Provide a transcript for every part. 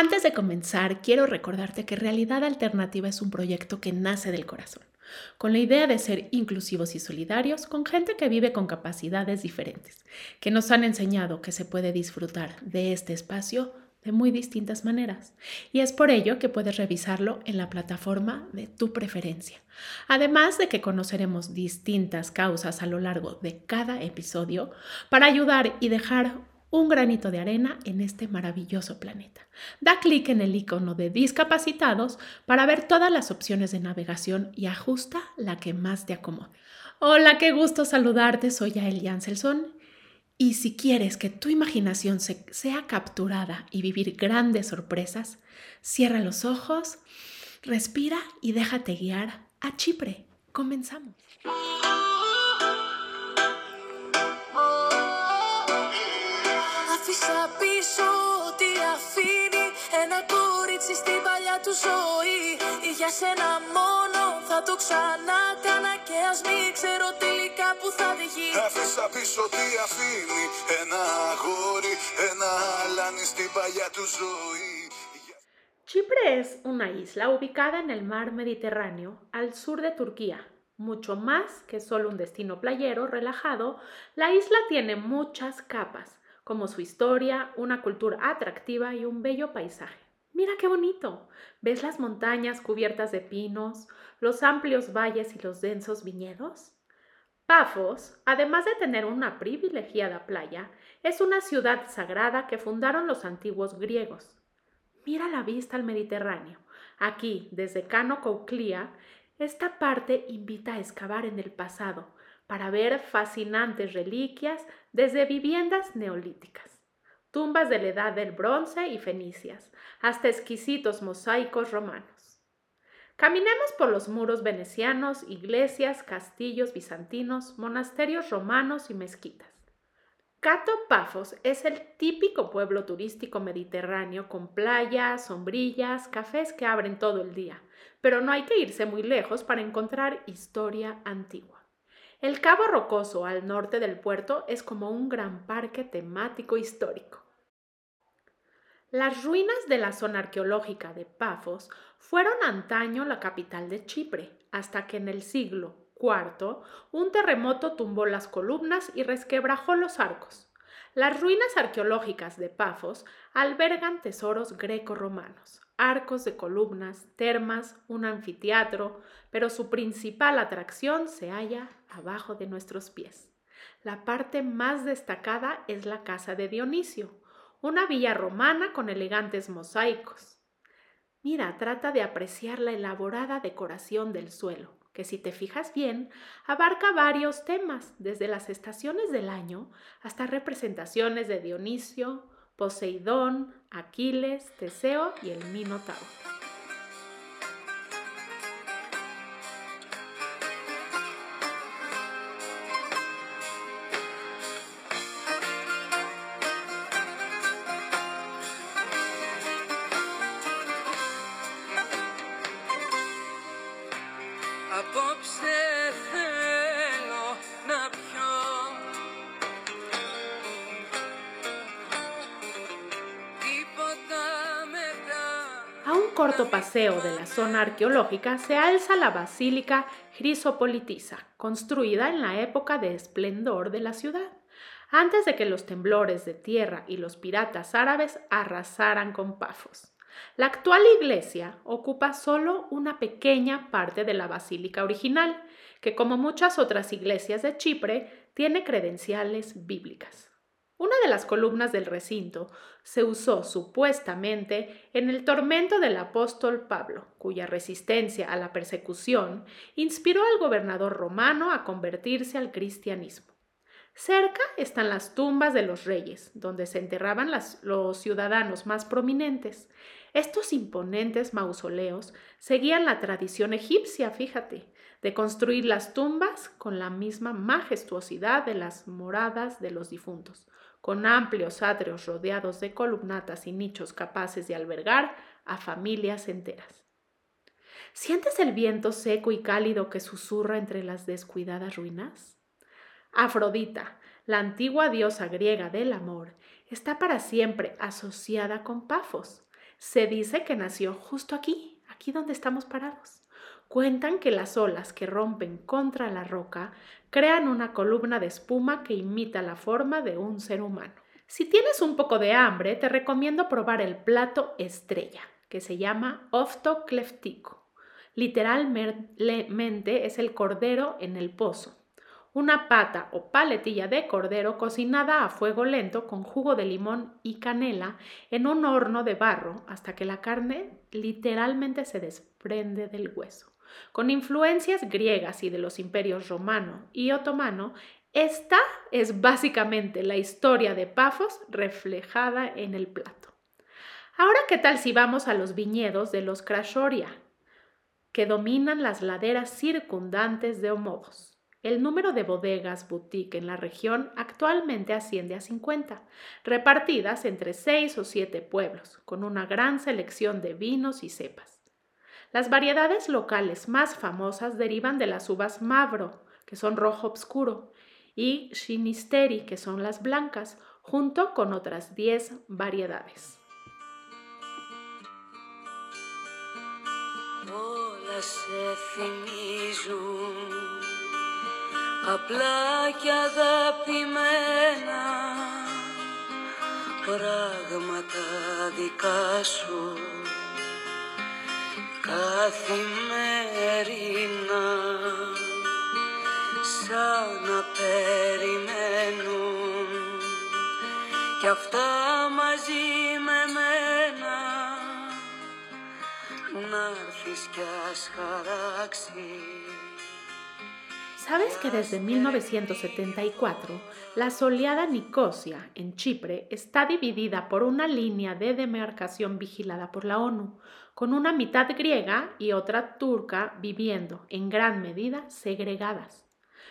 Antes de comenzar, quiero recordarte que Realidad Alternativa es un proyecto que nace del corazón, con la idea de ser inclusivos y solidarios con gente que vive con capacidades diferentes, que nos han enseñado que se puede disfrutar de este espacio de muy distintas maneras. Y es por ello que puedes revisarlo en la plataforma de tu preferencia. Además de que conoceremos distintas causas a lo largo de cada episodio para ayudar y dejar un granito de arena en este maravilloso planeta. Da clic en el icono de discapacitados para ver todas las opciones de navegación y ajusta la que más te acomode. Hola, qué gusto saludarte, soy Yael Janselson. Y si quieres que tu imaginación sea capturada y vivir grandes sorpresas, cierra los ojos, respira y déjate guiar a Chipre. Comenzamos. Chipre es una isla ubicada en el mar Mediterráneo al sur de Turquía. Mucho más que solo un destino playero relajado, la isla tiene muchas capas, como su historia, una cultura atractiva y un bello paisaje. Mira qué bonito. ¿Ves las montañas cubiertas de pinos, los amplios valles y los densos viñedos? Pafos, además de tener una privilegiada playa, es una ciudad sagrada que fundaron los antiguos griegos. Mira la vista al Mediterráneo. Aquí, desde Cano Cauclía, esta parte invita a excavar en el pasado para ver fascinantes reliquias desde viviendas neolíticas tumbas de la edad del bronce y fenicias, hasta exquisitos mosaicos romanos. Caminemos por los muros venecianos, iglesias, castillos bizantinos, monasterios romanos y mezquitas. Cato Pafos es el típico pueblo turístico mediterráneo con playas, sombrillas, cafés que abren todo el día, pero no hay que irse muy lejos para encontrar historia antigua. El Cabo Rocoso al norte del puerto es como un gran parque temático histórico. Las ruinas de la zona arqueológica de Pafos fueron antaño la capital de Chipre, hasta que en el siglo IV un terremoto tumbó las columnas y resquebrajó los arcos. Las ruinas arqueológicas de Pafos albergan tesoros greco-romanos, arcos de columnas, termas, un anfiteatro, pero su principal atracción se halla abajo de nuestros pies. La parte más destacada es la casa de Dionisio, una villa romana con elegantes mosaicos. Mira, trata de apreciar la elaborada decoración del suelo, que si te fijas bien, abarca varios temas, desde las estaciones del año hasta representaciones de Dionisio, Poseidón, Aquiles, Teseo y el Minotauro. Corto paseo de la zona arqueológica se alza la Basílica Grisopolitisa, construida en la época de esplendor de la ciudad, antes de que los temblores de tierra y los piratas árabes arrasaran con Pafos. La actual iglesia ocupa solo una pequeña parte de la basílica original, que como muchas otras iglesias de Chipre, tiene credenciales bíblicas. Una de las columnas del recinto se usó supuestamente en el tormento del apóstol Pablo, cuya resistencia a la persecución inspiró al gobernador romano a convertirse al cristianismo. Cerca están las tumbas de los reyes, donde se enterraban los ciudadanos más prominentes. Estos imponentes mausoleos seguían la tradición egipcia, fíjate, de construir las tumbas con la misma majestuosidad de las moradas de los difuntos, con amplios atrios rodeados de columnatas y nichos capaces de albergar a familias enteras. ¿Sientes el viento seco y cálido que susurra entre las descuidadas ruinas? Afrodita, la antigua diosa griega del amor, está para siempre asociada con Pafos. Se dice que nació justo aquí, aquí donde estamos parados. Cuentan que las olas que rompen contra la roca crean una columna de espuma que imita la forma de un ser humano. Si tienes un poco de hambre, te recomiendo probar el plato estrella, que se llama oftocleftico. Literalmente es el cordero en el pozo una pata o paletilla de cordero cocinada a fuego lento con jugo de limón y canela en un horno de barro hasta que la carne literalmente se desprende del hueso. Con influencias griegas y de los imperios romano y otomano, esta es básicamente la historia de Pafos reflejada en el plato. Ahora, ¿qué tal si vamos a los viñedos de los Krashoria, que dominan las laderas circundantes de Homodos? El número de bodegas boutique en la región actualmente asciende a 50, repartidas entre 6 o 7 pueblos, con una gran selección de vinos y cepas. Las variedades locales más famosas derivan de las uvas Mavro, que son rojo oscuro, y Shinisteri, que son las blancas, junto con otras 10 variedades. απλά και αγαπημένα πράγματα δικά σου καθημερινά σαν να περιμένουν κι αυτά μαζί με μένα να έρθεις κι ας χαράξεις ¿Sabes que desde 1974 la soleada Nicosia en Chipre está dividida por una línea de demarcación vigilada por la ONU, con una mitad griega y otra turca viviendo en gran medida segregadas?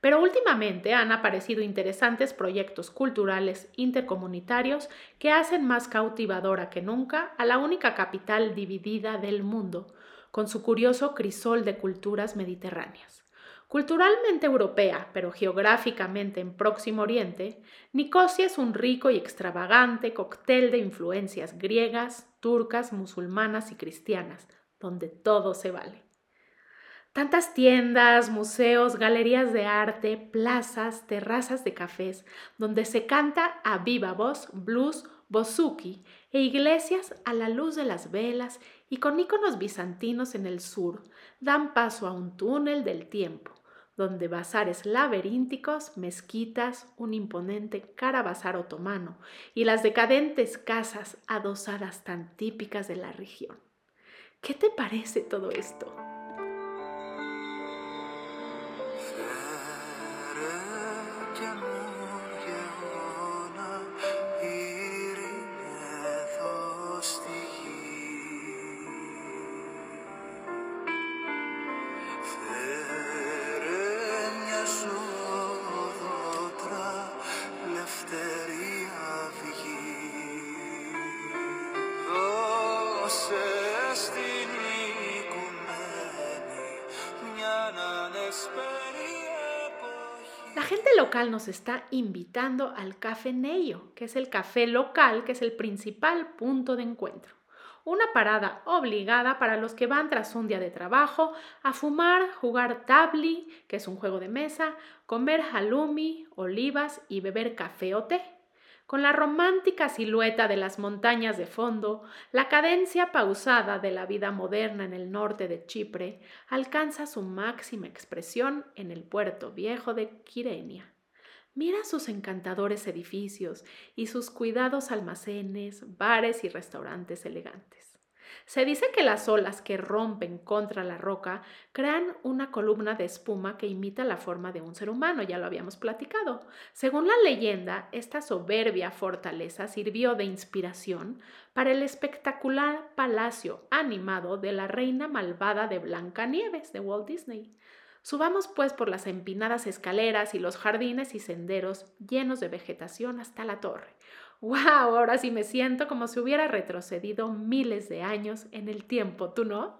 Pero últimamente han aparecido interesantes proyectos culturales intercomunitarios que hacen más cautivadora que nunca a la única capital dividida del mundo, con su curioso crisol de culturas mediterráneas. Culturalmente europea, pero geográficamente en Próximo Oriente, Nicosia es un rico y extravagante cóctel de influencias griegas, turcas, musulmanas y cristianas, donde todo se vale. Tantas tiendas, museos, galerías de arte, plazas, terrazas de cafés, donde se canta a viva voz blues, bozuki e iglesias a la luz de las velas y con íconos bizantinos en el sur, dan paso a un túnel del tiempo donde bazares laberínticos, mezquitas, un imponente carabazar otomano y las decadentes casas adosadas tan típicas de la región. ¿Qué te parece todo esto? Nos está invitando al Café Neyo, que es el café local, que es el principal punto de encuentro. Una parada obligada para los que van tras un día de trabajo a fumar, jugar tabli, que es un juego de mesa, comer halloumi, olivas y beber café o té. Con la romántica silueta de las montañas de fondo, la cadencia pausada de la vida moderna en el norte de Chipre alcanza su máxima expresión en el puerto viejo de Quirenia. Mira sus encantadores edificios y sus cuidados almacenes, bares y restaurantes elegantes. Se dice que las olas que rompen contra la roca crean una columna de espuma que imita la forma de un ser humano, ya lo habíamos platicado. Según la leyenda, esta soberbia fortaleza sirvió de inspiración para el espectacular palacio animado de la reina malvada de Blancanieves de Walt Disney. Subamos pues por las empinadas escaleras y los jardines y senderos llenos de vegetación hasta la torre. ¡Wow! Ahora sí me siento como si hubiera retrocedido miles de años en el tiempo, ¿tú no?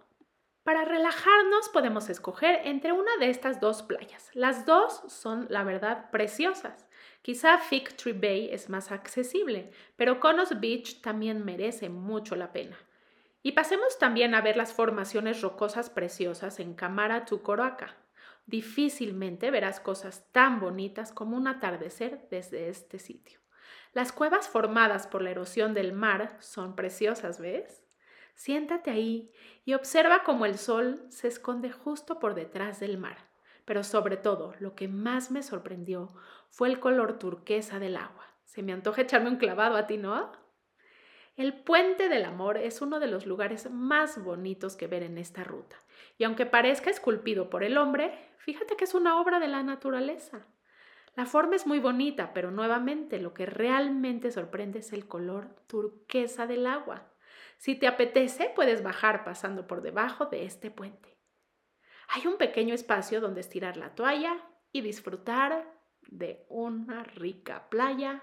Para relajarnos podemos escoger entre una de estas dos playas. Las dos son, la verdad, preciosas. Quizá Fig Tree Bay es más accesible, pero Conos Beach también merece mucho la pena. Y pasemos también a ver las formaciones rocosas preciosas en Camara Tucoroaca. Difícilmente verás cosas tan bonitas como un atardecer desde este sitio. Las cuevas formadas por la erosión del mar son preciosas, ¿ves? Siéntate ahí y observa cómo el sol se esconde justo por detrás del mar. Pero sobre todo, lo que más me sorprendió fue el color turquesa del agua. Se me antoja echarme un clavado a ti, ¿no? El puente del amor es uno de los lugares más bonitos que ver en esta ruta. Y aunque parezca esculpido por el hombre, Fíjate que es una obra de la naturaleza. La forma es muy bonita, pero nuevamente lo que realmente sorprende es el color turquesa del agua. Si te apetece, puedes bajar pasando por debajo de este puente. Hay un pequeño espacio donde estirar la toalla y disfrutar de una rica playa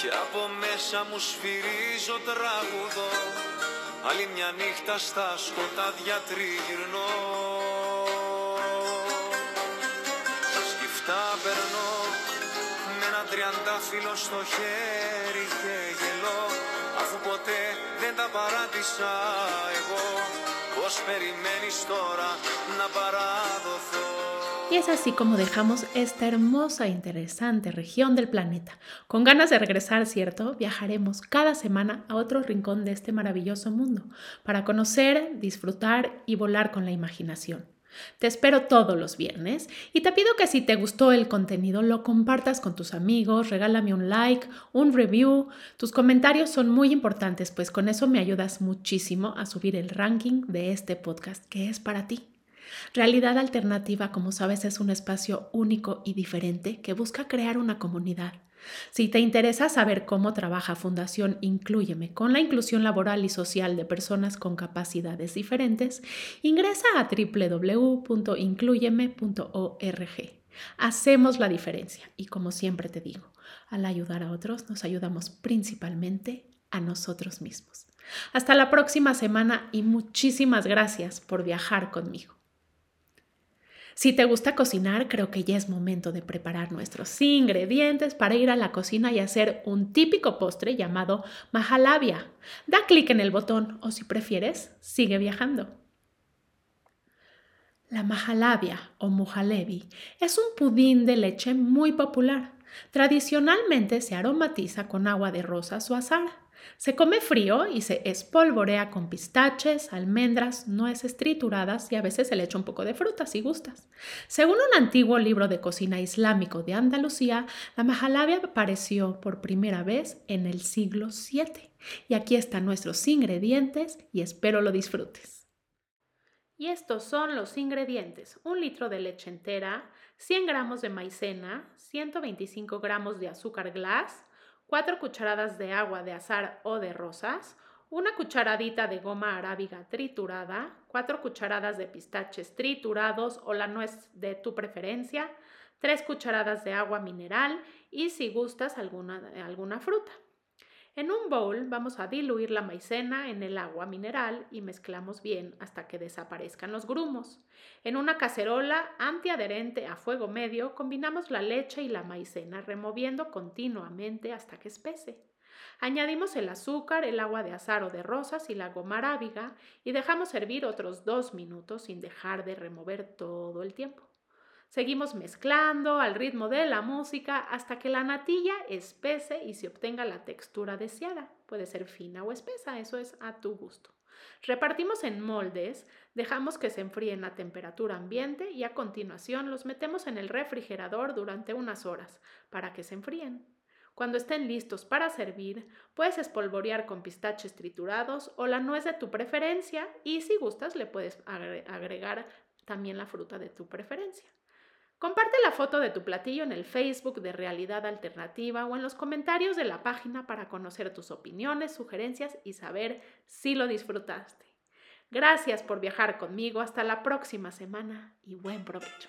και από μέσα μου σφυρίζω τραγουδό. Άλλη μια νύχτα στα σκοτάδια τριγυρνώ. Σκυφτά περνώ με ένα τριαντάφυλλο στο χέρι και γελώ. Αφού ποτέ δεν τα παράτησα εγώ. Πως περιμένεις τώρα να παραδοθώ; Y es así como dejamos esta hermosa e interesante región del planeta. Con ganas de regresar, ¿cierto? Viajaremos cada semana a otro rincón de este maravilloso mundo para conocer, disfrutar y volar con la imaginación. Te espero todos los viernes y te pido que si te gustó el contenido lo compartas con tus amigos, regálame un like, un review. Tus comentarios son muy importantes, pues con eso me ayudas muchísimo a subir el ranking de este podcast que es para ti. Realidad Alternativa, como sabes, es un espacio único y diferente que busca crear una comunidad. Si te interesa saber cómo trabaja Fundación Incluyeme con la inclusión laboral y social de personas con capacidades diferentes, ingresa a www.incluyeme.org. Hacemos la diferencia y como siempre te digo, al ayudar a otros nos ayudamos principalmente a nosotros mismos. Hasta la próxima semana y muchísimas gracias por viajar conmigo. Si te gusta cocinar, creo que ya es momento de preparar nuestros ingredientes para ir a la cocina y hacer un típico postre llamado mahalabia. Da clic en el botón o si prefieres, sigue viajando. La mahalabia o mujalebi es un pudín de leche muy popular. Tradicionalmente se aromatiza con agua de rosas o azar. Se come frío y se espolvorea con pistaches, almendras, nueces trituradas y a veces se le echa un poco de fruta si gustas. Según un antiguo libro de cocina islámico de Andalucía, la mahalabia apareció por primera vez en el siglo VII. Y aquí están nuestros ingredientes y espero lo disfrutes. Y estos son los ingredientes. Un litro de leche entera, 100 gramos de maicena, 125 gramos de azúcar glass, 4 cucharadas de agua de azar o de rosas, una cucharadita de goma arábiga triturada, 4 cucharadas de pistaches triturados o la nuez de tu preferencia, 3 cucharadas de agua mineral y si gustas alguna, alguna fruta. En un bowl vamos a diluir la maicena en el agua mineral y mezclamos bien hasta que desaparezcan los grumos. En una cacerola antiadherente a fuego medio combinamos la leche y la maicena removiendo continuamente hasta que espese. Añadimos el azúcar, el agua de azar o de rosas y la goma arábiga y dejamos hervir otros dos minutos sin dejar de remover todo el tiempo. Seguimos mezclando al ritmo de la música hasta que la natilla espese y se obtenga la textura deseada. Puede ser fina o espesa, eso es a tu gusto. Repartimos en moldes, dejamos que se enfríen a temperatura ambiente y a continuación los metemos en el refrigerador durante unas horas para que se enfríen. Cuando estén listos para servir, puedes espolvorear con pistaches triturados o la nuez de tu preferencia y si gustas le puedes agregar también la fruta de tu preferencia. Comparte la foto de tu platillo en el Facebook de Realidad Alternativa o en los comentarios de la página para conocer tus opiniones, sugerencias y saber si lo disfrutaste. Gracias por viajar conmigo. Hasta la próxima semana y buen provecho.